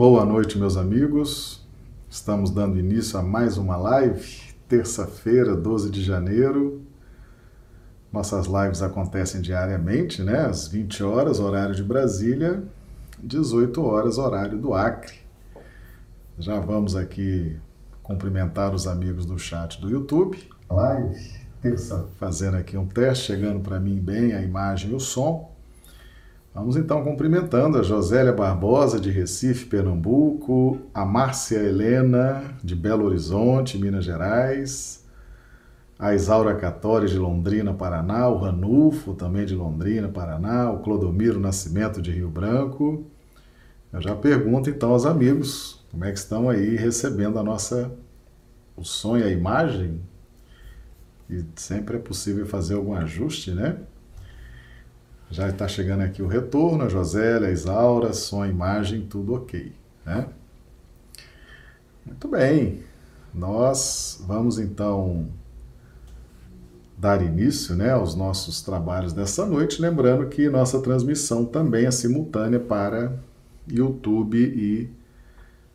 Boa noite, meus amigos. Estamos dando início a mais uma live, terça-feira, 12 de janeiro. Nossas lives acontecem diariamente, né? Às 20 horas, horário de Brasília, 18 horas, horário do Acre. Já vamos aqui cumprimentar os amigos do chat do YouTube. Live, terça, fazendo aqui um teste, chegando para mim bem a imagem e o som. Vamos então cumprimentando a Josélia Barbosa, de Recife, Pernambuco, a Márcia Helena, de Belo Horizonte, Minas Gerais, a Isaura Catori, de Londrina, Paraná, o Ranulfo, também de Londrina, Paraná, o Clodomiro Nascimento, de Rio Branco. Eu já pergunto então aos amigos como é que estão aí recebendo a nossa o e a imagem. E sempre é possível fazer algum ajuste, né? Já está chegando aqui o retorno, a Josélia, a Isaura, som, imagem, tudo ok. Né? Muito bem. Nós vamos então dar início né, aos nossos trabalhos dessa noite, lembrando que nossa transmissão também é simultânea para YouTube e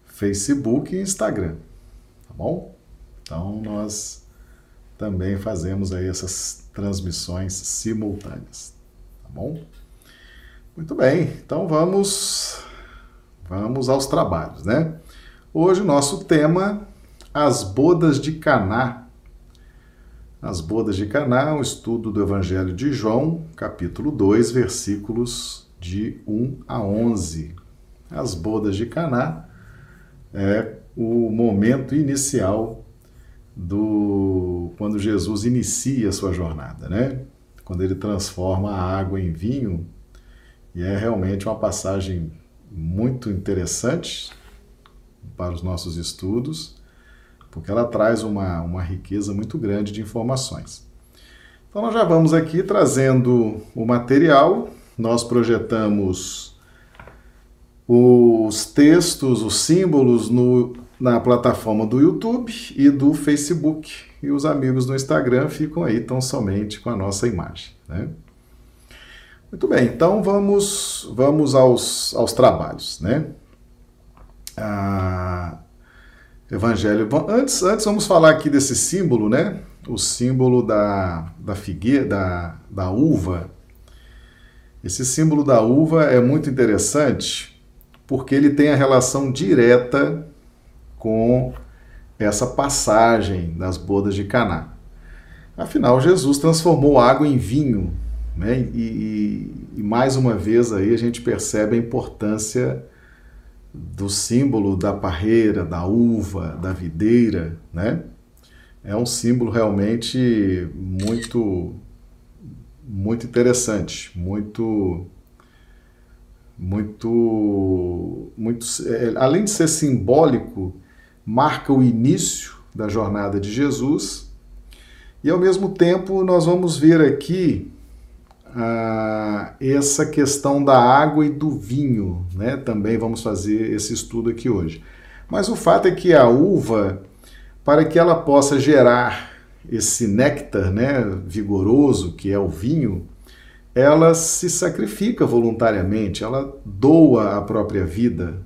Facebook e Instagram, tá bom? Então nós também fazemos aí essas transmissões simultâneas bom? Muito bem, então vamos vamos aos trabalhos, né? Hoje o nosso tema as bodas de Caná. As bodas de Caná, um estudo do Evangelho de João, capítulo 2, versículos de 1 a 11. As bodas de Caná é o momento inicial do quando Jesus inicia a sua jornada, né? Quando ele transforma a água em vinho, e é realmente uma passagem muito interessante para os nossos estudos, porque ela traz uma, uma riqueza muito grande de informações. Então, nós já vamos aqui trazendo o material, nós projetamos os textos, os símbolos no, na plataforma do YouTube e do Facebook e os amigos do Instagram ficam aí tão somente com a nossa imagem. Né? Muito bem, então vamos, vamos aos, aos trabalhos. Né? Ah, evangelho. Antes, antes vamos falar aqui desse símbolo, né? O símbolo da, da figueira, da, da uva. Esse símbolo da uva é muito interessante porque ele tem a relação direta com essa passagem das bodas de Caná. Afinal, Jesus transformou água em vinho, né? E, e, e, mais uma vez aí a gente percebe a importância do símbolo da parreira, da uva, da videira, né? É um símbolo realmente muito muito interessante, muito muito muito é, além de ser simbólico, marca o início da jornada de Jesus. E ao mesmo tempo, nós vamos ver aqui ah, essa questão da água e do vinho, né? Também vamos fazer esse estudo aqui hoje. Mas o fato é que a uva, para que ela possa gerar esse néctar, né, vigoroso que é o vinho, ela se sacrifica voluntariamente, ela doa a própria vida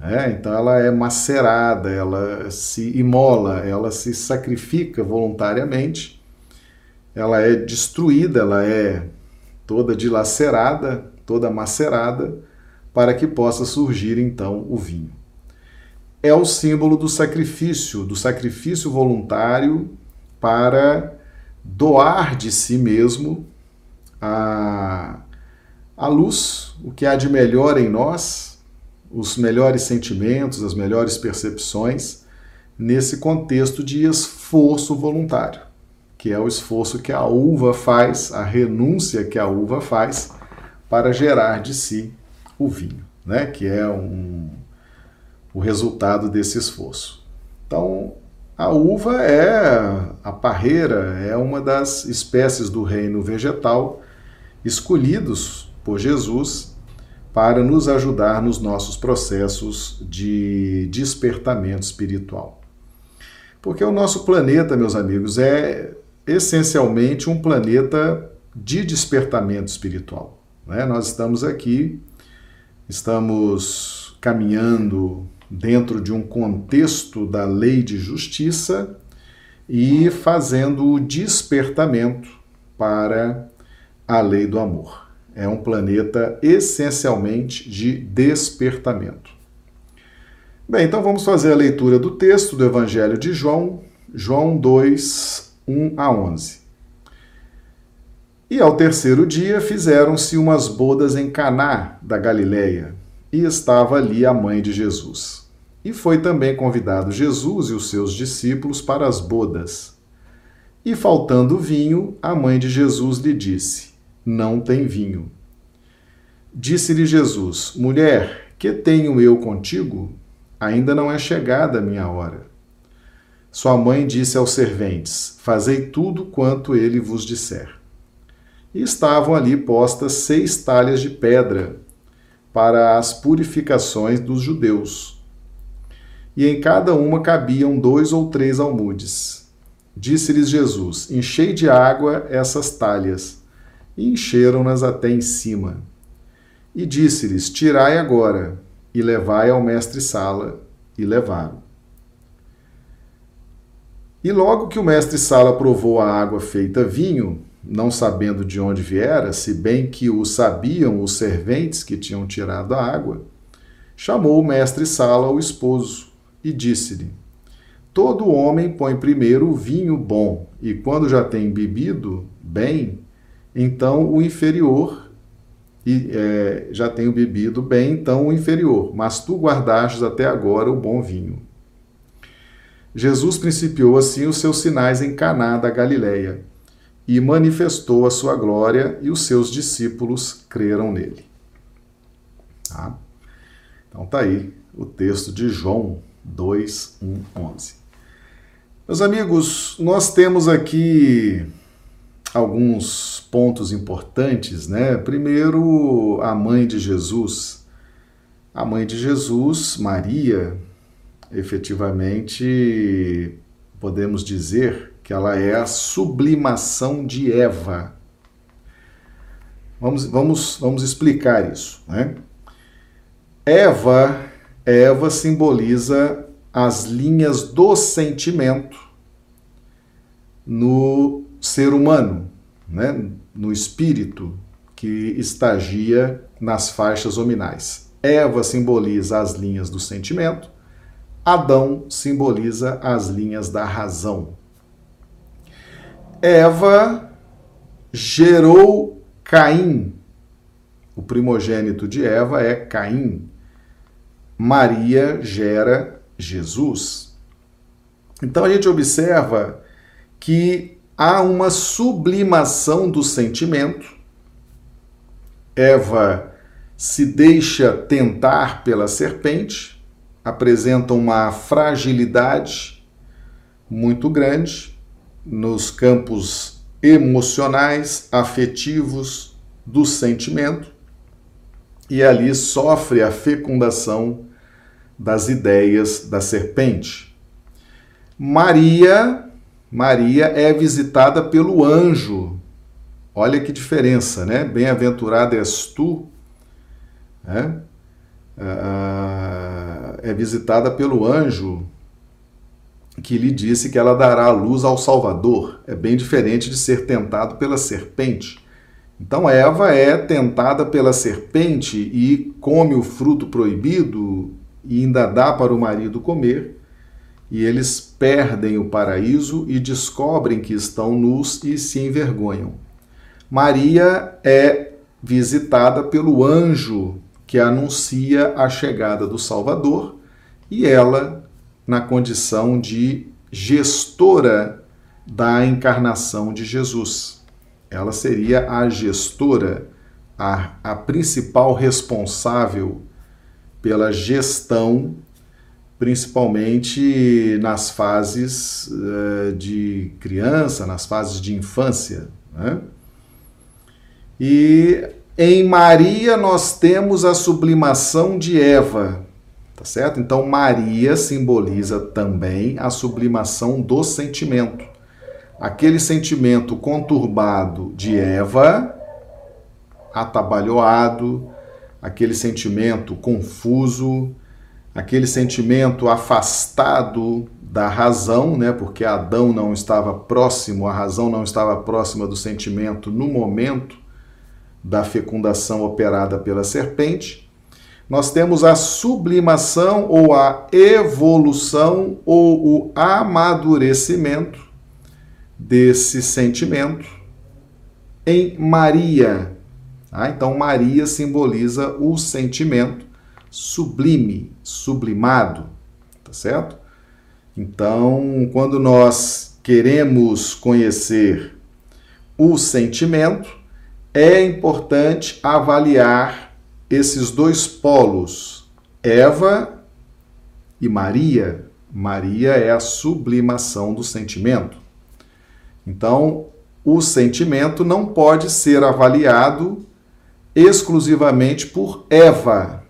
é, então ela é macerada, ela se imola, ela se sacrifica voluntariamente, ela é destruída, ela é toda dilacerada, toda macerada, para que possa surgir então o vinho. É o símbolo do sacrifício, do sacrifício voluntário para doar de si mesmo a, a luz, o que há de melhor em nós, os melhores sentimentos, as melhores percepções nesse contexto de esforço voluntário, que é o esforço que a uva faz, a renúncia que a uva faz para gerar de si o vinho, né? que é um, o resultado desse esforço. Então, a uva é a parreira, é uma das espécies do reino vegetal escolhidos por Jesus para nos ajudar nos nossos processos de despertamento espiritual. Porque o nosso planeta, meus amigos, é essencialmente um planeta de despertamento espiritual. Né? Nós estamos aqui, estamos caminhando dentro de um contexto da lei de justiça e fazendo o despertamento para a lei do amor. É um planeta essencialmente de despertamento. Bem, então vamos fazer a leitura do texto do Evangelho de João, João 2, 1 a 11. E ao terceiro dia fizeram-se umas bodas em Caná da Galileia, e estava ali a mãe de Jesus. E foi também convidado Jesus e os seus discípulos para as bodas. E faltando vinho, a mãe de Jesus lhe disse: Não tem vinho. Disse-lhe Jesus: Mulher, que tenho eu contigo? Ainda não é chegada a minha hora. Sua mãe disse aos serventes: Fazei tudo quanto ele vos disser. E estavam ali postas seis talhas de pedra para as purificações dos judeus. E em cada uma cabiam dois ou três almudes. Disse-lhes Jesus: Enchei de água essas talhas. E encheram-nas até em cima. E disse-lhes: Tirai agora e levai ao mestre-sala. E levaram. E logo que o mestre-sala provou a água feita vinho, não sabendo de onde viera, se bem que o sabiam os serventes que tinham tirado a água, chamou o mestre-sala ao esposo e disse-lhe: Todo homem põe primeiro o vinho bom, e quando já tem bebido bem, então o inferior e é, já tenho bebido bem, então o inferior, mas tu guardastes até agora o bom vinho. Jesus principiou assim os seus sinais em Caná da Galileia e manifestou a sua glória e os seus discípulos creram nele. Tá? Então tá aí o texto de João 2, 1, 11. Meus amigos, nós temos aqui alguns pontos importantes, né? Primeiro, a mãe de Jesus. A mãe de Jesus, Maria, efetivamente podemos dizer que ela é a sublimação de Eva. Vamos, vamos, vamos explicar isso. Né? Eva, Eva simboliza as linhas do sentimento no ser humano, né? no espírito que estagia nas faixas hominais. Eva simboliza as linhas do sentimento, Adão simboliza as linhas da razão. Eva gerou Caim. O primogênito de Eva é Caim. Maria gera Jesus. Então a gente observa que há uma sublimação do sentimento. Eva se deixa tentar pela serpente, apresenta uma fragilidade muito grande nos campos emocionais, afetivos do sentimento e ali sofre a fecundação das ideias da serpente. Maria Maria é visitada pelo anjo. Olha que diferença, né? Bem-aventurada és tu, né? Ah, é visitada pelo anjo que lhe disse que ela dará a luz ao Salvador. É bem diferente de ser tentado pela serpente. Então Eva é tentada pela serpente e come o fruto proibido e ainda dá para o marido comer e eles perdem o paraíso e descobrem que estão nus e se envergonham. Maria é visitada pelo anjo que anuncia a chegada do Salvador e ela, na condição de gestora da encarnação de Jesus. Ela seria a gestora, a, a principal responsável pela gestão principalmente nas fases uh, de criança, nas fases de infância. Né? E em Maria nós temos a sublimação de Eva, tá certo? Então Maria simboliza também a sublimação do sentimento. Aquele sentimento conturbado de Eva, atabalhoado, aquele sentimento confuso, aquele sentimento afastado da razão, né? Porque Adão não estava próximo, a razão não estava próxima do sentimento no momento da fecundação operada pela serpente. Nós temos a sublimação ou a evolução ou o amadurecimento desse sentimento em Maria. Ah, então, Maria simboliza o sentimento sublime, sublimado, tá certo? Então, quando nós queremos conhecer o sentimento, é importante avaliar esses dois polos, Eva e Maria. Maria é a sublimação do sentimento. Então, o sentimento não pode ser avaliado exclusivamente por Eva,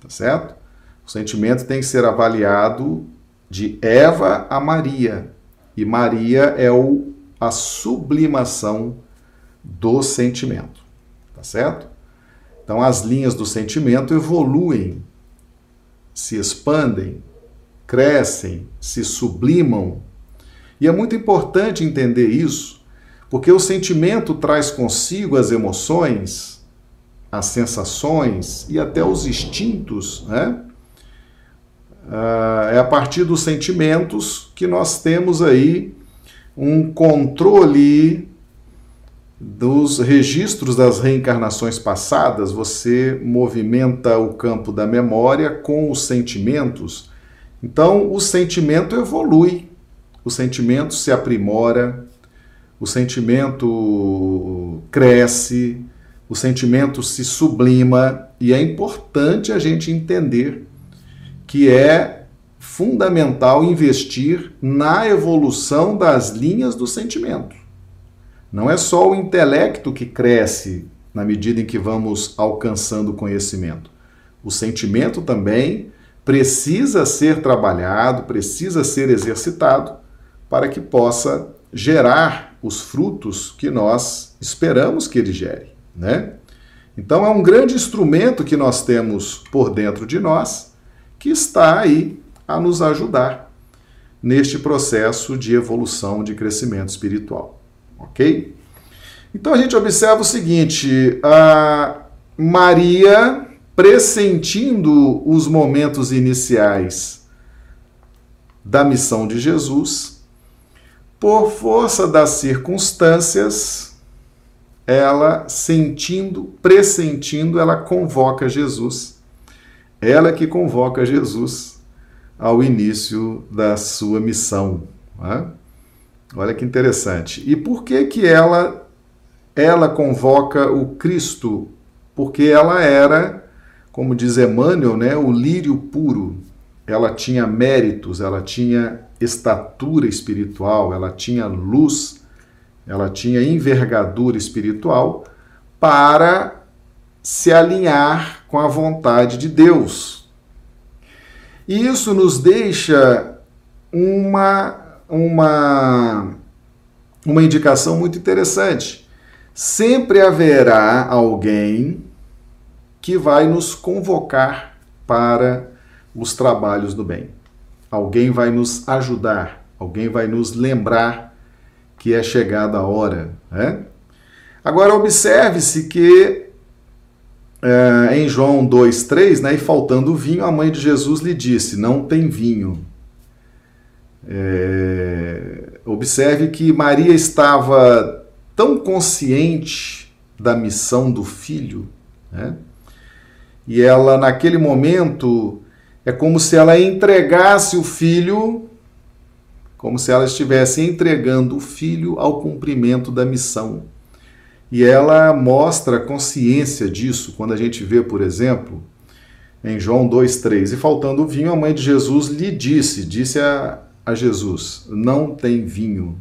tá certo? O sentimento tem que ser avaliado de Eva a Maria, e Maria é o, a sublimação do sentimento, tá certo? Então as linhas do sentimento evoluem, se expandem, crescem, se sublimam. E é muito importante entender isso, porque o sentimento traz consigo as emoções, as sensações e até os instintos, né? Ah, é a partir dos sentimentos que nós temos aí um controle dos registros das reencarnações passadas, você movimenta o campo da memória com os sentimentos. Então, o sentimento evolui, o sentimento se aprimora, o sentimento cresce, o sentimento se sublima, e é importante a gente entender que é fundamental investir na evolução das linhas do sentimento. Não é só o intelecto que cresce na medida em que vamos alcançando conhecimento. O sentimento também precisa ser trabalhado, precisa ser exercitado para que possa gerar os frutos que nós esperamos que ele gere, né? Então é um grande instrumento que nós temos por dentro de nós que está aí a nos ajudar neste processo de evolução, de crescimento espiritual. Ok? Então a gente observa o seguinte: a Maria, pressentindo os momentos iniciais da missão de Jesus, por força das circunstâncias, ela sentindo, pressentindo, ela convoca Jesus ela que convoca Jesus ao início da sua missão. Né? Olha que interessante. E por que que ela ela convoca o Cristo? Porque ela era, como diz Emmanuel, né, o lírio puro. Ela tinha méritos, ela tinha estatura espiritual, ela tinha luz, ela tinha envergadura espiritual para se alinhar com a vontade de Deus. E isso nos deixa uma, uma, uma indicação muito interessante. Sempre haverá alguém que vai nos convocar para os trabalhos do bem. Alguém vai nos ajudar, alguém vai nos lembrar que é chegada a hora. Né? Agora, observe-se que é, em João 2,3, né, e faltando vinho, a mãe de Jesus lhe disse: Não tem vinho. É, observe que Maria estava tão consciente da missão do filho, né? e ela, naquele momento, é como se ela entregasse o filho, como se ela estivesse entregando o filho ao cumprimento da missão. E ela mostra consciência disso quando a gente vê, por exemplo, em João 2,3: E faltando vinho, a mãe de Jesus lhe disse, disse a, a Jesus: Não tem vinho.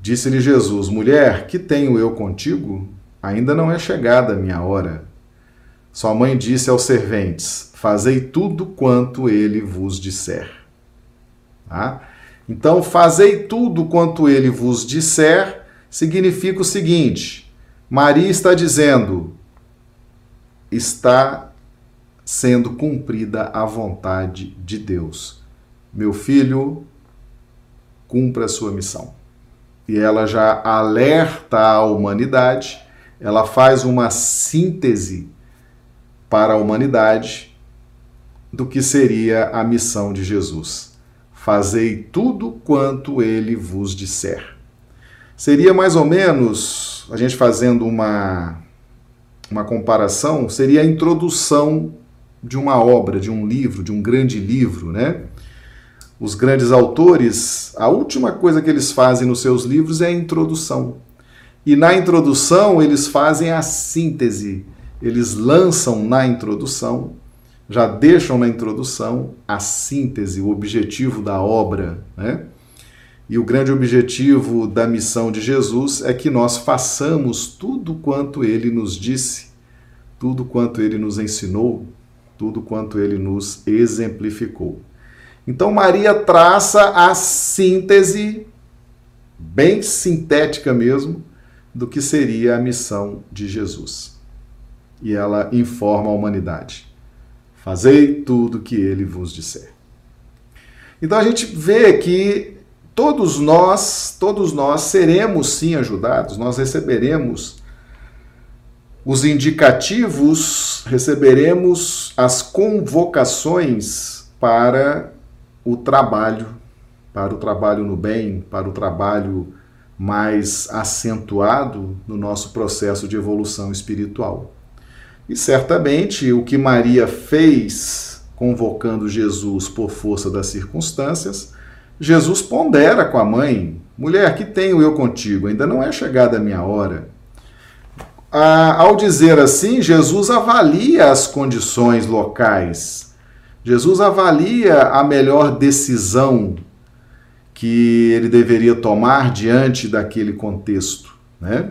Disse-lhe Jesus: Mulher, que tenho eu contigo? Ainda não é chegada a minha hora. Sua mãe disse aos serventes: Fazei tudo quanto ele vos disser. Tá? Então, fazei tudo quanto ele vos disser significa o seguinte: Maria está dizendo: está sendo cumprida a vontade de Deus. Meu filho, cumpra a sua missão. E ela já alerta a humanidade, ela faz uma síntese para a humanidade do que seria a missão de Jesus. Fazei tudo quanto ele vos disser. Seria mais ou menos, a gente fazendo uma, uma comparação, seria a introdução de uma obra, de um livro, de um grande livro, né? Os grandes autores, a última coisa que eles fazem nos seus livros é a introdução. E na introdução eles fazem a síntese, eles lançam na introdução, já deixam na introdução a síntese, o objetivo da obra, né? E o grande objetivo da missão de Jesus é que nós façamos tudo quanto ele nos disse, tudo quanto ele nos ensinou, tudo quanto ele nos exemplificou. Então, Maria traça a síntese, bem sintética mesmo, do que seria a missão de Jesus. E ela informa a humanidade: Fazei tudo que ele vos disser. Então a gente vê que todos nós, todos nós seremos sim ajudados, nós receberemos os indicativos, receberemos as convocações para o trabalho, para o trabalho no bem, para o trabalho mais acentuado no nosso processo de evolução espiritual. E certamente o que Maria fez convocando Jesus por força das circunstâncias, Jesus pondera com a mãe: mulher, que tenho eu contigo? Ainda não é chegada a minha hora ah, ao dizer assim, Jesus avalia as condições locais. Jesus avalia a melhor decisão que ele deveria tomar diante daquele contexto, né?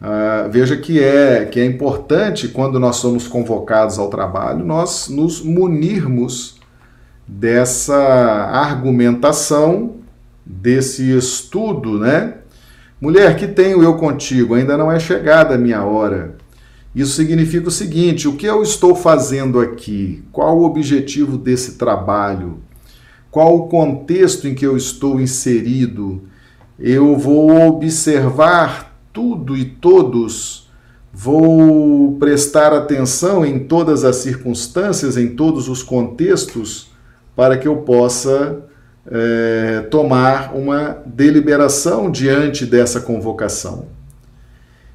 Ah, veja que é, que é importante, quando nós somos convocados ao trabalho, nós nos munirmos dessa argumentação, desse estudo, né? Mulher, que tenho eu contigo? Ainda não é chegada a minha hora. Isso significa o seguinte: o que eu estou fazendo aqui? Qual o objetivo desse trabalho? Qual o contexto em que eu estou inserido? Eu vou observar tudo e todos, vou prestar atenção em todas as circunstâncias, em todos os contextos, para que eu possa é, tomar uma deliberação diante dessa convocação.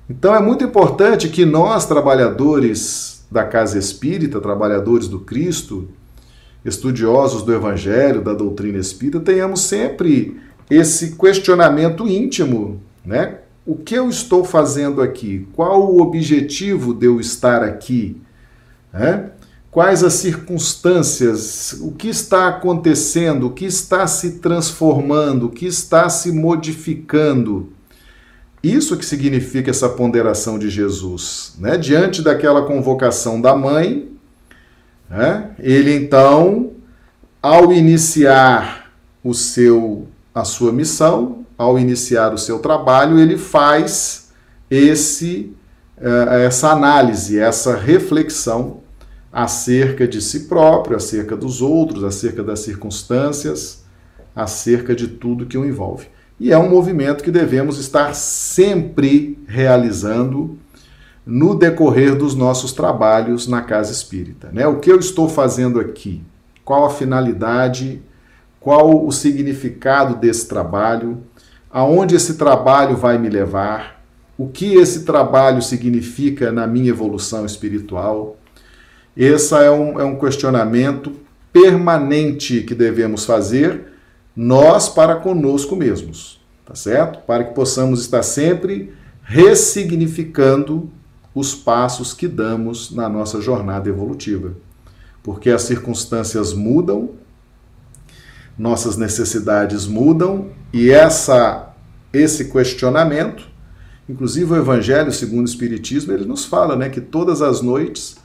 Então é muito importante que nós, trabalhadores da casa espírita, trabalhadores do Cristo, estudiosos do Evangelho, da doutrina espírita, tenhamos sempre esse questionamento íntimo, né? O que eu estou fazendo aqui? Qual o objetivo de eu estar aqui? Né? Quais as circunstâncias, o que está acontecendo, o que está se transformando, o que está se modificando. Isso que significa essa ponderação de Jesus. Né? Diante daquela convocação da mãe, né? ele então, ao iniciar o seu, a sua missão, ao iniciar o seu trabalho, ele faz esse, eh, essa análise, essa reflexão acerca de si próprio, acerca dos outros, acerca das circunstâncias, acerca de tudo que o envolve. E é um movimento que devemos estar sempre realizando no decorrer dos nossos trabalhos na casa espírita. Né? O que eu estou fazendo aqui? Qual a finalidade? Qual o significado desse trabalho? Aonde esse trabalho vai me levar? O que esse trabalho significa na minha evolução espiritual? Esse é um, é um questionamento permanente que devemos fazer nós para conosco mesmos, tá certo? Para que possamos estar sempre ressignificando os passos que damos na nossa jornada evolutiva. Porque as circunstâncias mudam, nossas necessidades mudam e essa esse questionamento, inclusive o evangelho segundo o espiritismo, ele nos fala, né, que todas as noites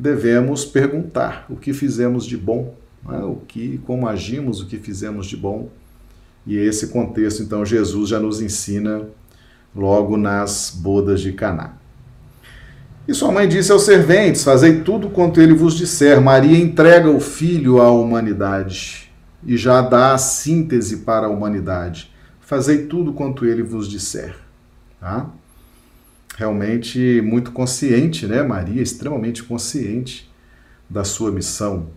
devemos perguntar o que fizemos de bom, né? o que, como agimos, o que fizemos de bom. E esse contexto, então, Jesus já nos ensina logo nas bodas de Caná. E sua mãe disse aos serventes: Fazei tudo quanto ele vos disser. Maria entrega o filho à humanidade e já dá a síntese para a humanidade. Fazei tudo quanto ele vos disser. Tá? Realmente muito consciente, né? Maria, extremamente consciente da sua missão.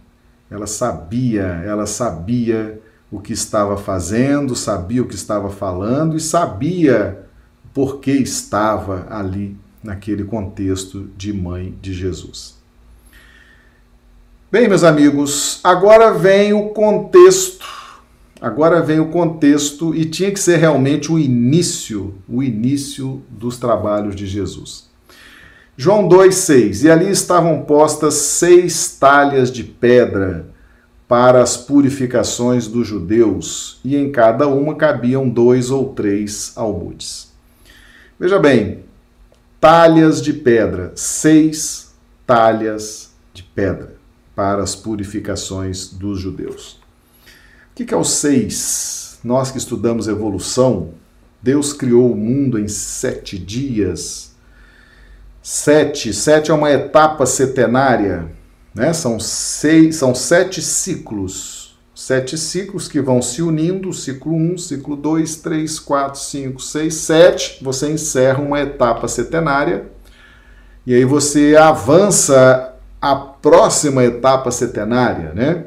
Ela sabia, ela sabia o que estava fazendo, sabia o que estava falando e sabia por que estava ali naquele contexto de mãe de Jesus. Bem, meus amigos, agora vem o contexto. Agora vem o contexto e tinha que ser realmente o início, o início dos trabalhos de Jesus. João 2,6: E ali estavam postas seis talhas de pedra para as purificações dos judeus, e em cada uma cabiam dois ou três almudes. Veja bem, talhas de pedra, seis talhas de pedra para as purificações dos judeus. O que é o seis? Nós que estudamos evolução, Deus criou o mundo em sete dias. Sete, sete é uma etapa setenária, né? São seis, são sete ciclos sete ciclos que vão se unindo, ciclo 1, ciclo 2, 3, 4, 5, 6, 7, você encerra uma etapa setenária e aí você avança a próxima etapa setenária, né?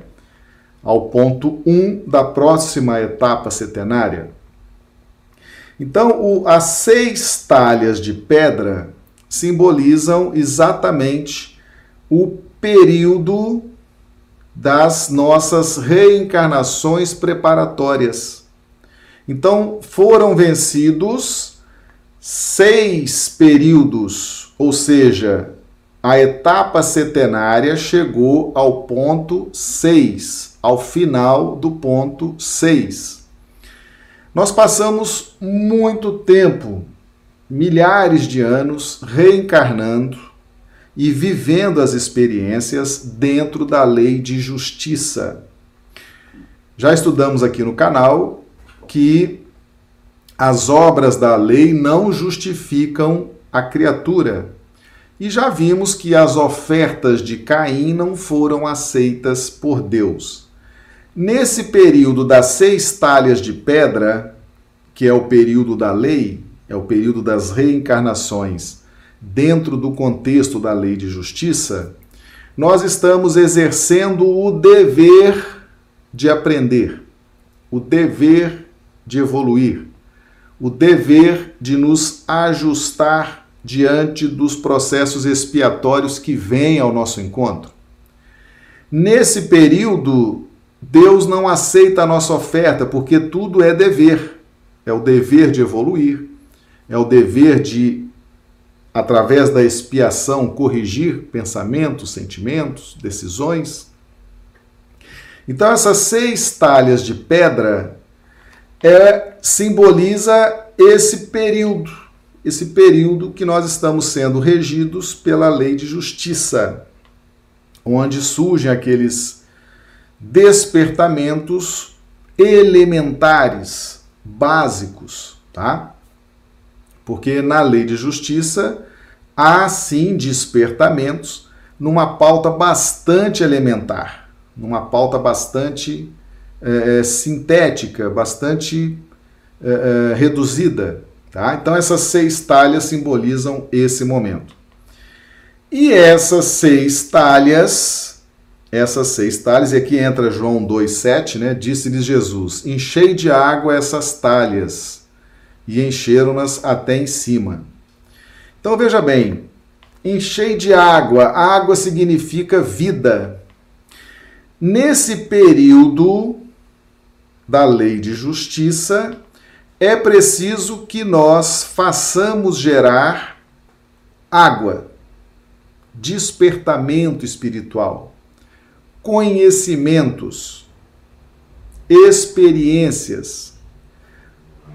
Ao ponto 1 da próxima etapa setenária. Então, o, as seis talhas de pedra simbolizam exatamente o período das nossas reencarnações preparatórias. Então, foram vencidos seis períodos, ou seja, a etapa setenária chegou ao ponto 6, ao final do ponto 6. Nós passamos muito tempo, milhares de anos, reencarnando e vivendo as experiências dentro da lei de justiça. Já estudamos aqui no canal que as obras da lei não justificam a criatura. E já vimos que as ofertas de Caim não foram aceitas por Deus. Nesse período das seis talhas de pedra, que é o período da lei, é o período das reencarnações, dentro do contexto da lei de justiça, nós estamos exercendo o dever de aprender, o dever de evoluir, o dever de nos ajustar diante dos processos expiatórios que vêm ao nosso encontro. Nesse período, Deus não aceita a nossa oferta, porque tudo é dever. É o dever de evoluir, é o dever de através da expiação, corrigir pensamentos, sentimentos, decisões. Então, essas seis talhas de pedra é, simboliza esse período, esse período que nós estamos sendo regidos pela lei de justiça, onde surgem aqueles despertamentos elementares, básicos, tá? Porque na lei de justiça há sim despertamentos numa pauta bastante elementar, numa pauta bastante é, sintética, bastante é, reduzida. Tá? Então, essas seis talhas simbolizam esse momento. E essas seis talhas, essas seis talhas, e aqui entra João 2,7, né? Disse-lhes Jesus: Enchei de água essas talhas, e encheram-nas até em cima. Então veja bem, enchei de água, água significa vida. Nesse período da lei de justiça, é preciso que nós façamos gerar água, despertamento espiritual, conhecimentos, experiências,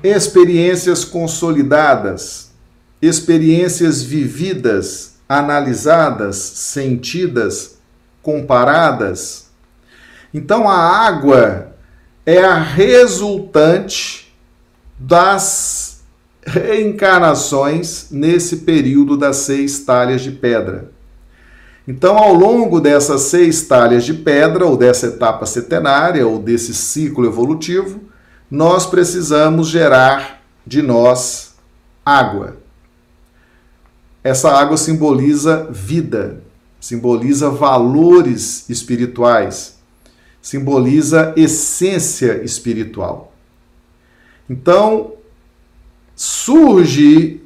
experiências consolidadas experiências vividas, analisadas, sentidas, comparadas. Então a água é a resultante das reencarnações nesse período das seis talhas de pedra. Então, ao longo dessas seis talhas de pedra, ou dessa etapa setenária, ou desse ciclo evolutivo, nós precisamos gerar de nós água. Essa água simboliza vida, simboliza valores espirituais, simboliza essência espiritual. Então, surge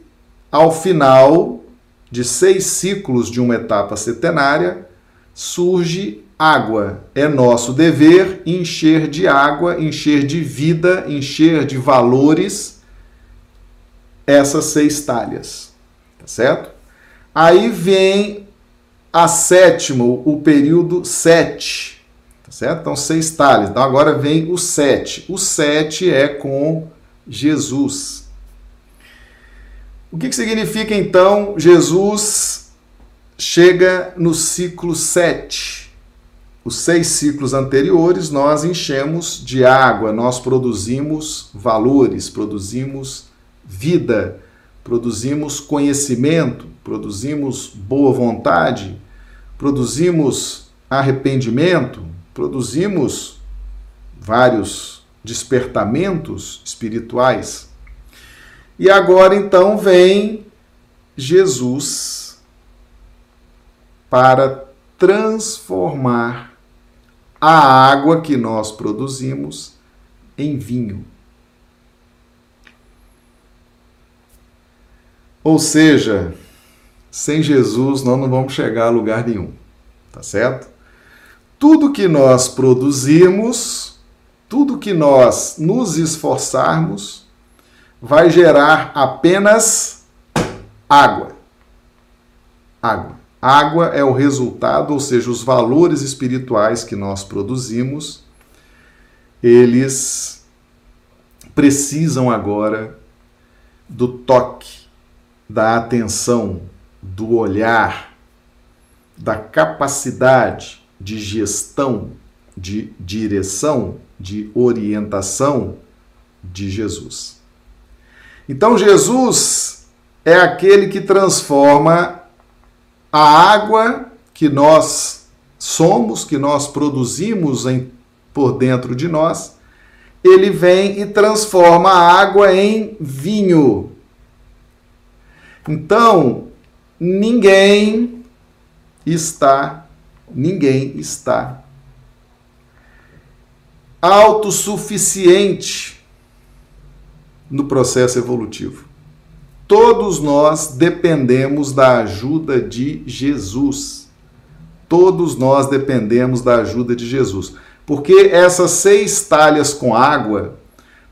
ao final de seis ciclos de uma etapa setenária, surge água. É nosso dever encher de água, encher de vida, encher de valores essas seis talhas. Tá certo? Aí vem a sétimo, o período sete. Tá certo? Então, seis talhas. Então, agora vem o sete. O sete é com Jesus. O que, que significa então Jesus chega no ciclo 7? Os seis ciclos anteriores nós enchemos de água, nós produzimos valores, produzimos vida, produzimos conhecimento, produzimos boa vontade, produzimos arrependimento, produzimos vários despertamentos espirituais. E agora então vem Jesus para transformar a água que nós produzimos em vinho. Ou seja, sem Jesus nós não vamos chegar a lugar nenhum, tá certo? Tudo que nós produzirmos, tudo que nós nos esforçarmos, vai gerar apenas água. Água. Água é o resultado, ou seja, os valores espirituais que nós produzimos, eles precisam agora do toque, da atenção, do olhar, da capacidade de gestão, de direção, de orientação de Jesus. Então Jesus é aquele que transforma a água que nós somos, que nós produzimos em, por dentro de nós, ele vem e transforma a água em vinho. Então, ninguém está, ninguém está autossuficiente no processo evolutivo. Todos nós dependemos da ajuda de Jesus. Todos nós dependemos da ajuda de Jesus. Porque essas seis talhas com água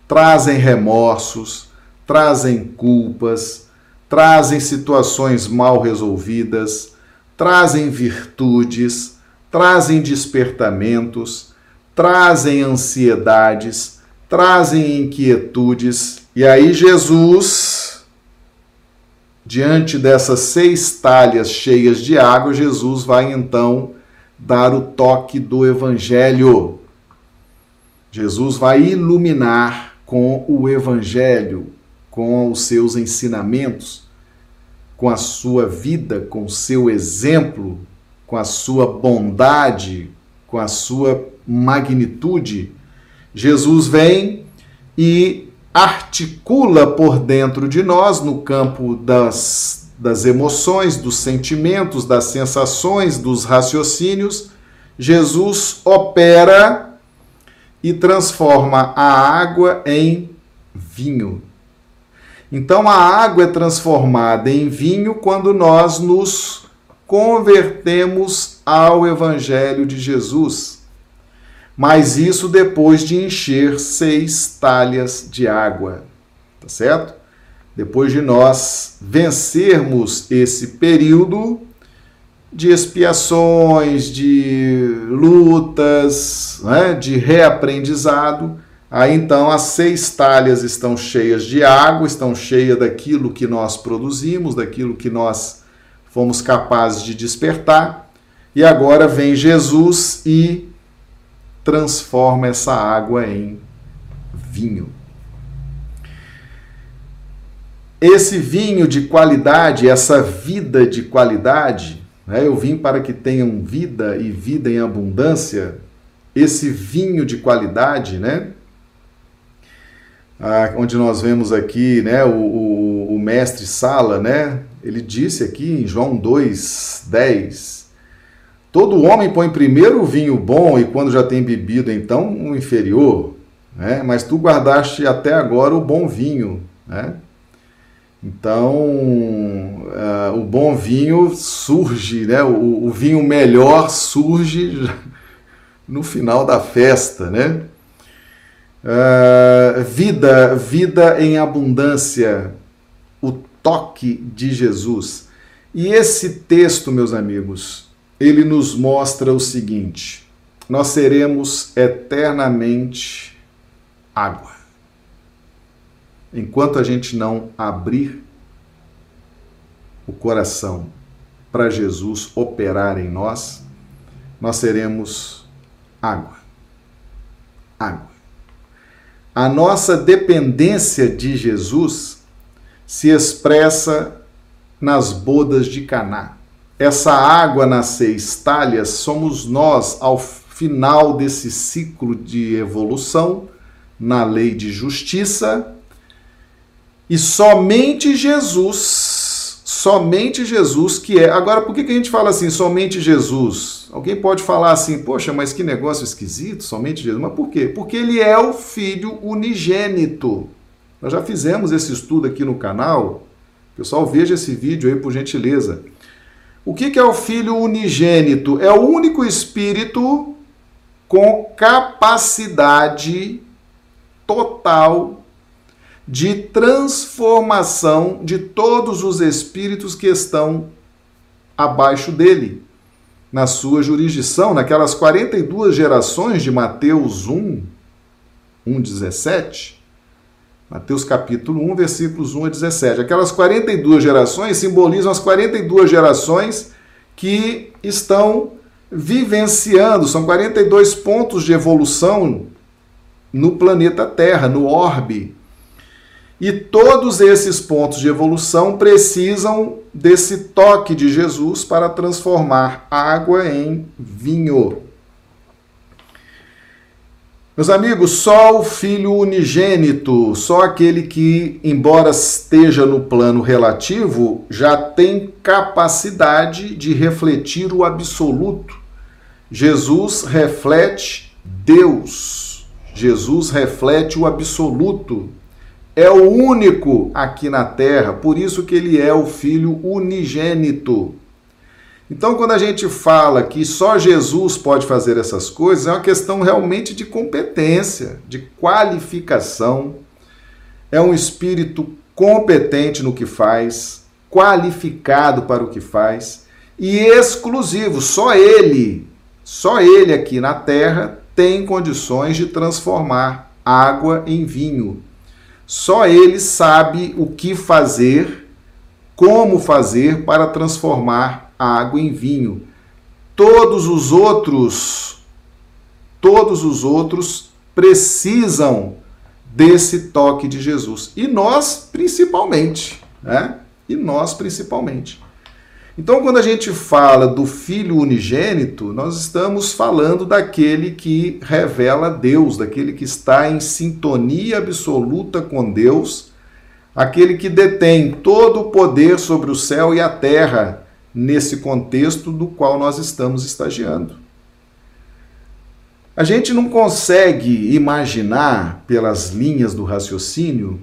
trazem remorsos, trazem culpas, trazem situações mal resolvidas, trazem virtudes, trazem despertamentos, trazem ansiedades, trazem inquietudes e aí Jesus, diante dessas seis talhas cheias de água, Jesus vai então dar o toque do evangelho. Jesus vai iluminar com o evangelho, com os seus ensinamentos, com a sua vida, com o seu exemplo, com a sua bondade, com a sua magnitude. Jesus vem e articula por dentro de nós, no campo das, das emoções, dos sentimentos, das sensações, dos raciocínios, Jesus opera e transforma a água em vinho. Então a água é transformada em vinho quando nós nos convertemos ao Evangelho de Jesus mas isso depois de encher seis talhas de água, tá certo? Depois de nós vencermos esse período de expiações, de lutas, né, de reaprendizado, aí então as seis talhas estão cheias de água, estão cheias daquilo que nós produzimos, daquilo que nós fomos capazes de despertar, e agora vem Jesus e transforma essa água em vinho. esse vinho de qualidade, essa vida de qualidade, né? eu vim para que tenham vida e vida em abundância, esse vinho de qualidade, né? Ah, onde nós vemos aqui né, o, o, o, mestre Sala, né? Ele disse aqui em João 2, 10, todo homem põe primeiro o vinho bom e quando já tem bebido, então, o inferior, né? Mas tu guardaste até agora o bom vinho, né? Então, uh, o bom vinho surge, né? O, o, vinho melhor surge no final da festa, né? Uh, vida, vida em abundância, o toque de Jesus. E esse texto, meus amigos, ele nos mostra o seguinte: nós seremos eternamente água enquanto a gente não abrir o coração para Jesus operar em nós, nós seremos água. Água. A nossa dependência de Jesus se expressa nas bodas de Caná. Essa água nas seis talhas somos nós ao final desse ciclo de evolução na lei de justiça e somente Jesus, somente Jesus que é. Agora, por que, que a gente fala assim, somente Jesus? Alguém pode falar assim, poxa, mas que negócio esquisito, somente Jesus. Mas por quê? Porque ele é o Filho unigênito. Nós já fizemos esse estudo aqui no canal. Pessoal, veja esse vídeo aí, por gentileza. O que, é o Filho unigênito? É o único Espírito com capacidade total de transformação de todos os espíritos que estão abaixo dele, na sua jurisdição, naquelas 42 gerações de Mateus 1, 1, 17. Mateus capítulo 1, versículos 1 a 17. Aquelas 42 gerações simbolizam as 42 gerações que estão vivenciando, são 42 pontos de evolução no planeta Terra, no orbe e todos esses pontos de evolução precisam desse toque de Jesus para transformar água em vinho. Meus amigos, só o Filho unigênito, só aquele que, embora esteja no plano relativo, já tem capacidade de refletir o absoluto. Jesus reflete Deus. Jesus reflete o absoluto é o único aqui na terra, por isso que ele é o filho unigênito. Então, quando a gente fala que só Jesus pode fazer essas coisas, é uma questão realmente de competência, de qualificação. É um espírito competente no que faz, qualificado para o que faz e exclusivo. Só ele, só ele aqui na terra tem condições de transformar água em vinho. Só ele sabe o que fazer, como fazer para transformar a água em vinho. Todos os outros, todos os outros precisam desse toque de Jesus. E nós principalmente, né? E nós principalmente. Então, quando a gente fala do Filho unigênito, nós estamos falando daquele que revela Deus, daquele que está em sintonia absoluta com Deus, aquele que detém todo o poder sobre o céu e a terra, nesse contexto do qual nós estamos estagiando. A gente não consegue imaginar, pelas linhas do raciocínio,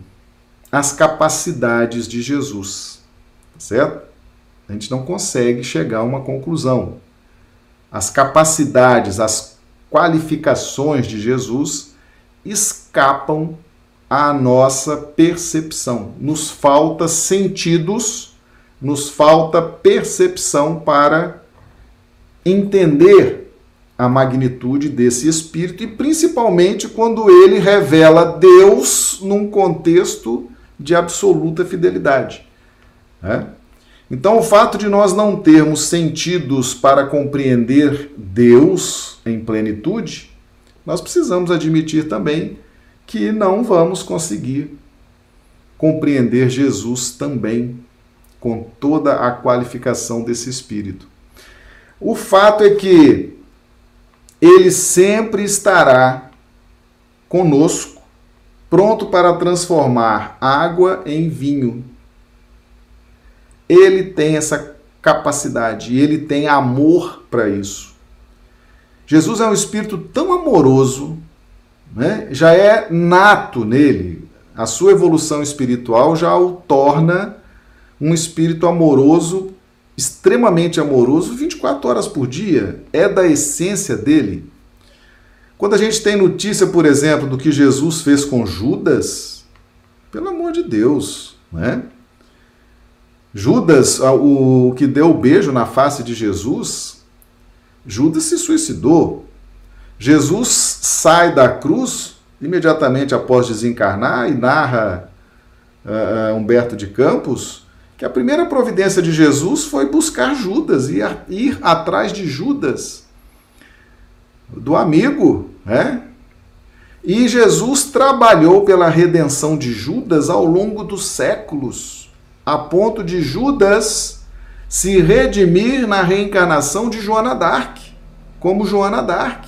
as capacidades de Jesus, certo? A gente não consegue chegar a uma conclusão. As capacidades, as qualificações de Jesus escapam à nossa percepção. Nos falta sentidos, nos falta percepção para entender a magnitude desse espírito e principalmente quando ele revela Deus num contexto de absoluta fidelidade. Né? Então, o fato de nós não termos sentidos para compreender Deus em plenitude, nós precisamos admitir também que não vamos conseguir compreender Jesus também com toda a qualificação desse espírito. O fato é que ele sempre estará conosco, pronto para transformar água em vinho. Ele tem essa capacidade ele tem amor para isso. Jesus é um espírito tão amoroso, né? já é nato nele, a sua evolução espiritual já o torna um espírito amoroso, extremamente amoroso, 24 horas por dia, é da essência dele. Quando a gente tem notícia, por exemplo, do que Jesus fez com Judas, pelo amor de Deus, né? Judas, o que deu o beijo na face de Jesus, Judas se suicidou. Jesus sai da cruz imediatamente após desencarnar e narra uh, Humberto de Campos que a primeira providência de Jesus foi buscar Judas e ir atrás de Judas, do amigo, né? E Jesus trabalhou pela redenção de Judas ao longo dos séculos, a ponto de Judas se redimir na reencarnação de Joana d'Arc, como Joana d'Arc,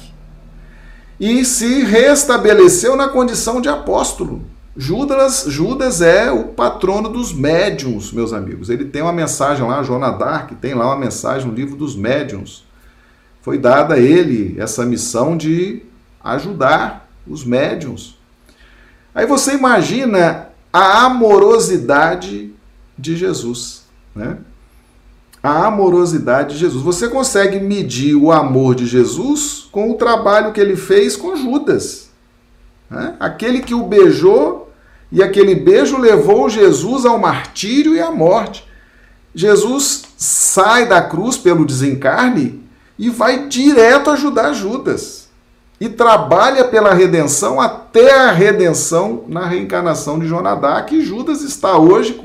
e se restabeleceu na condição de apóstolo. Judas, Judas é o patrono dos médiums, meus amigos. Ele tem uma mensagem lá, Joana Dark tem lá uma mensagem no livro dos médiums. Foi dada a ele essa missão de ajudar os médiums. Aí você imagina a amorosidade de Jesus, né? A amorosidade de Jesus. Você consegue medir o amor de Jesus com o trabalho que ele fez com Judas. Né? Aquele que o beijou e aquele beijo levou Jesus ao martírio e à morte. Jesus sai da cruz pelo desencarne e vai direto ajudar Judas. E trabalha pela redenção até a redenção na reencarnação de Jonadá, que Judas está hoje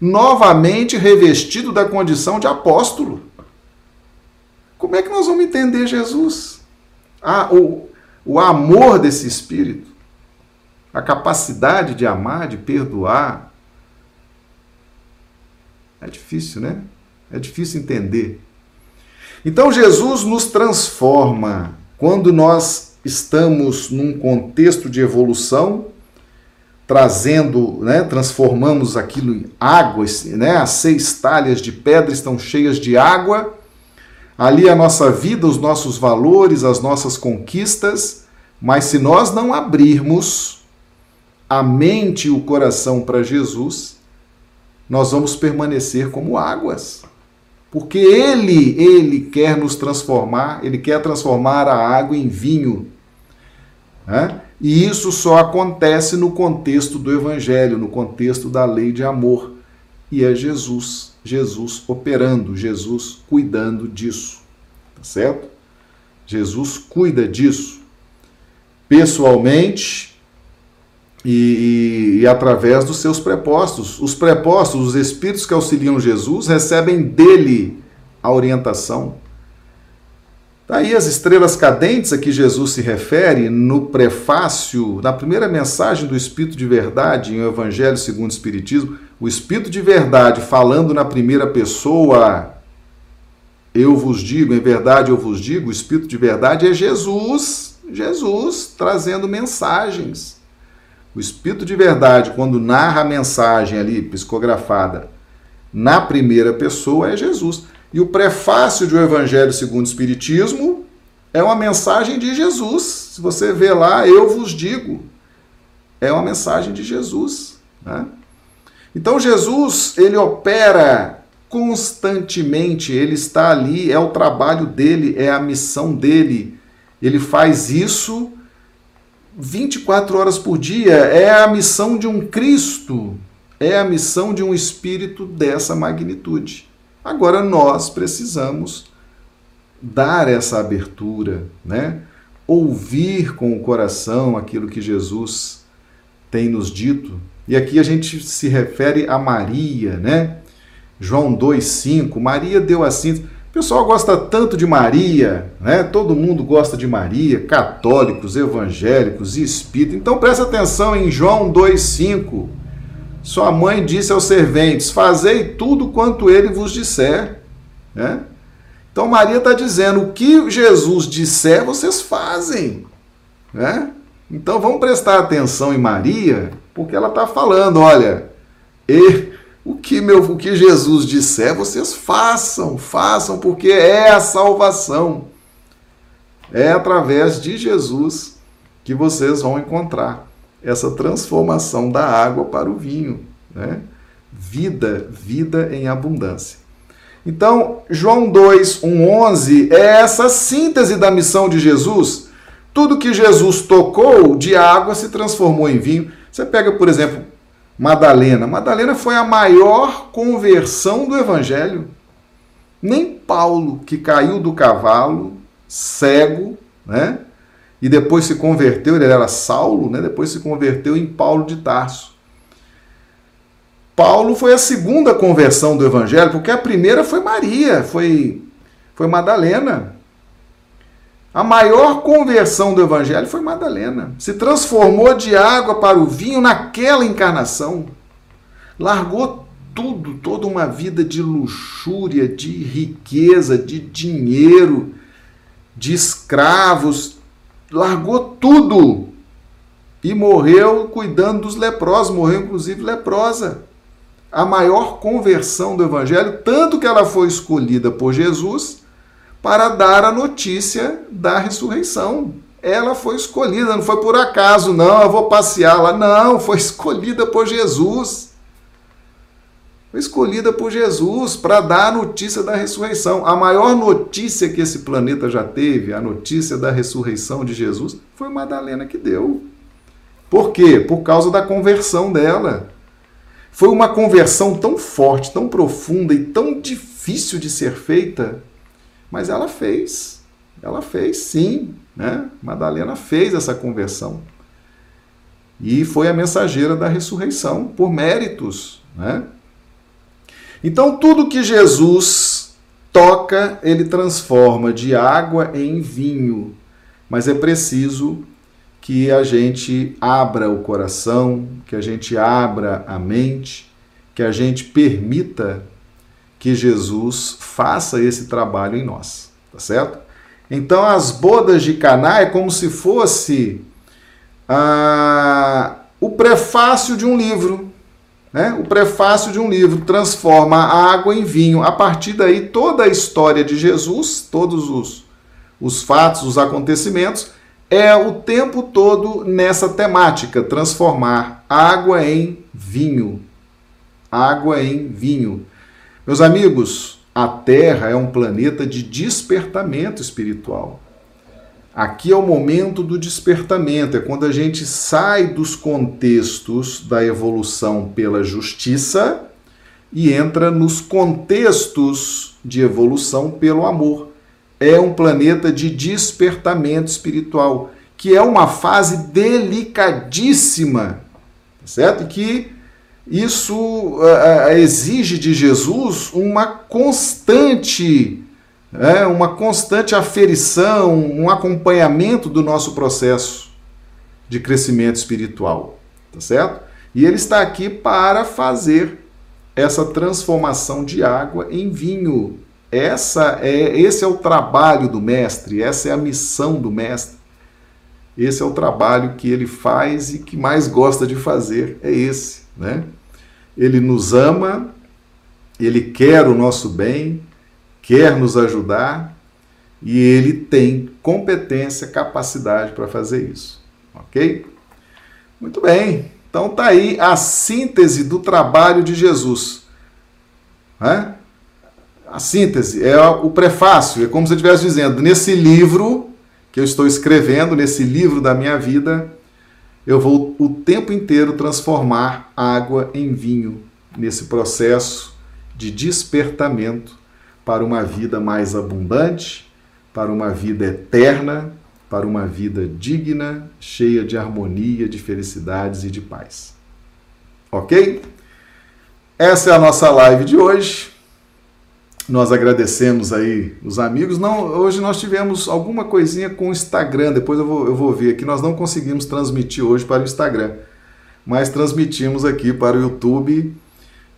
novamente revestido da condição de apóstolo. Como é que nós vamos entender Jesus? Ah, o, o amor desse Espírito a capacidade de amar, de perdoar. É difícil, né? É difícil entender. Então Jesus nos transforma quando nós estamos num contexto de evolução, trazendo, né, transformamos aquilo em água, né? As seis talhas de pedra estão cheias de água. Ali a nossa vida, os nossos valores, as nossas conquistas, mas se nós não abrirmos a mente e o coração para Jesus, nós vamos permanecer como águas. Porque ele, ele quer nos transformar, ele quer transformar a água em vinho. Né? E isso só acontece no contexto do evangelho, no contexto da lei de amor. E é Jesus, Jesus operando, Jesus cuidando disso. Tá certo? Jesus cuida disso. Pessoalmente, e, e, e, através dos seus prepostos. Os prepostos, os espíritos que auxiliam Jesus, recebem dele a orientação. Daí as estrelas cadentes a que Jesus se refere no prefácio, na primeira mensagem do Espírito de Verdade, em o Evangelho segundo o Espiritismo, o Espírito de Verdade falando na primeira pessoa, eu vos digo, em verdade eu vos digo, o Espírito de Verdade é Jesus, Jesus trazendo mensagens. O Espírito de Verdade, quando narra a mensagem ali, psicografada, na primeira pessoa, é Jesus. E o prefácio de O Evangelho segundo o Espiritismo é uma mensagem de Jesus. Se você vê lá, eu vos digo. É uma mensagem de Jesus. Né? Então Jesus, ele opera constantemente, ele está ali, é o trabalho dele, é a missão dele. Ele faz isso 24 horas por dia é a missão de um Cristo, é a missão de um espírito dessa magnitude. Agora nós precisamos dar essa abertura, né? Ouvir com o coração aquilo que Jesus tem nos dito. E aqui a gente se refere a Maria, né? João 2:5, Maria deu assim, o pessoal gosta tanto de Maria, né? Todo mundo gosta de Maria, católicos, evangélicos espíritas. Então presta atenção em João 2:5. Sua mãe disse aos serventes: Fazei tudo quanto ele vos disser. Né? Então Maria está dizendo: o que Jesus disser, vocês fazem. Né? Então vamos prestar atenção em Maria, porque ela está falando: olha, e, o, que meu, o que Jesus disser, vocês façam, façam, porque é a salvação. É através de Jesus que vocês vão encontrar essa transformação da água para o vinho. Né? Vida, vida em abundância. Então, João 2, 1, 11 é essa síntese da missão de Jesus. Tudo que Jesus tocou de água se transformou em vinho. Você pega, por exemplo, Madalena. Madalena foi a maior conversão do evangelho. Nem Paulo, que caiu do cavalo, cego, né? E depois se converteu, ele era Saulo, né? Depois se converteu em Paulo de Tarso. Paulo foi a segunda conversão do evangelho, porque a primeira foi Maria, foi, foi Madalena. A maior conversão do evangelho foi Madalena. Se transformou de água para o vinho naquela encarnação. Largou tudo, toda uma vida de luxúria, de riqueza, de dinheiro, de escravos. Largou tudo e morreu cuidando dos leprosos, morreu inclusive leprosa a maior conversão do Evangelho, tanto que ela foi escolhida por Jesus para dar a notícia da ressurreição. Ela foi escolhida, não foi por acaso, não, eu vou passear lá. Não, foi escolhida por Jesus. Foi escolhida por Jesus para dar a notícia da ressurreição. A maior notícia que esse planeta já teve, a notícia da ressurreição de Jesus, foi Madalena que deu. Por quê? Por causa da conversão dela. Foi uma conversão tão forte, tão profunda e tão difícil de ser feita, mas ela fez. Ela fez, sim. Né? Madalena fez essa conversão. E foi a mensageira da ressurreição, por méritos. Né? Então, tudo que Jesus toca, ele transforma de água em vinho. Mas é preciso que a gente abra o coração, que a gente abra a mente, que a gente permita que Jesus faça esse trabalho em nós, tá certo? Então as bodas de Caná é como se fosse ah, o prefácio de um livro, né? O prefácio de um livro transforma a água em vinho. A partir daí toda a história de Jesus, todos os, os fatos, os acontecimentos é o tempo todo nessa temática, transformar água em vinho. Água em vinho. Meus amigos, a Terra é um planeta de despertamento espiritual. Aqui é o momento do despertamento, é quando a gente sai dos contextos da evolução pela justiça e entra nos contextos de evolução pelo amor é um planeta de despertamento espiritual, que é uma fase delicadíssima, certo? E que isso uh, exige de Jesus uma constante, é, uma constante aferição, um acompanhamento do nosso processo de crescimento espiritual, tá certo? E ele está aqui para fazer essa transformação de água em vinho, essa é, esse é o trabalho do mestre, essa é a missão do mestre. Esse é o trabalho que ele faz e que mais gosta de fazer, é esse, né? Ele nos ama, ele quer o nosso bem, quer nos ajudar e ele tem competência, capacidade para fazer isso, ok? Muito bem, então tá aí a síntese do trabalho de Jesus. Né? a síntese, é o prefácio, é como se eu estivesse dizendo, nesse livro que eu estou escrevendo, nesse livro da minha vida, eu vou o tempo inteiro transformar água em vinho, nesse processo de despertamento para uma vida mais abundante, para uma vida eterna, para uma vida digna, cheia de harmonia, de felicidades e de paz. Ok? Essa é a nossa live de hoje. Nós agradecemos aí os amigos. Não, hoje nós tivemos alguma coisinha com o Instagram, depois eu vou, eu vou ver aqui. Nós não conseguimos transmitir hoje para o Instagram. mas transmitimos aqui para o YouTube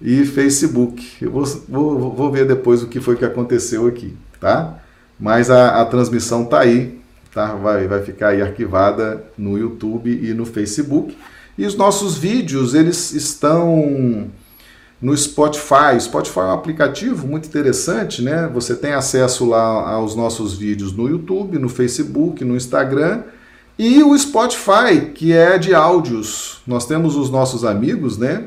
e Facebook. Eu vou, vou, vou ver depois o que foi que aconteceu aqui, tá? Mas a, a transmissão tá aí, tá? Vai, vai ficar aí arquivada no YouTube e no Facebook. E os nossos vídeos, eles estão no Spotify. Spotify é um aplicativo muito interessante, né? Você tem acesso lá aos nossos vídeos no YouTube, no Facebook, no Instagram e o Spotify, que é de áudios. Nós temos os nossos amigos, né?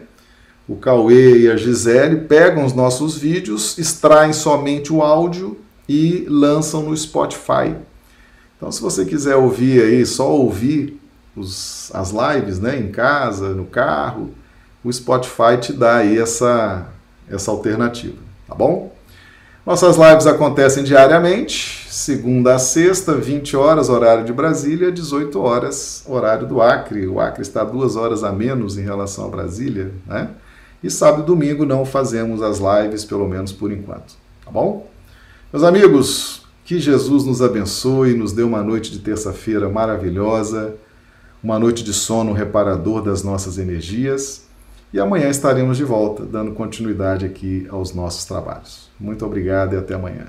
O Cauê e a Gisele pegam os nossos vídeos, extraem somente o áudio e lançam no Spotify. Então, se você quiser ouvir aí, só ouvir os, as lives, né, em casa, no carro, o Spotify te dá aí essa, essa alternativa, tá bom? Nossas lives acontecem diariamente, segunda a sexta, 20 horas, horário de Brasília, 18 horas, horário do Acre. O Acre está duas horas a menos em relação a Brasília, né? E sábado e domingo não fazemos as lives, pelo menos por enquanto, tá bom? Meus amigos, que Jesus nos abençoe, nos dê uma noite de terça-feira maravilhosa, uma noite de sono reparador das nossas energias. E amanhã estaremos de volta, dando continuidade aqui aos nossos trabalhos. Muito obrigado e até amanhã.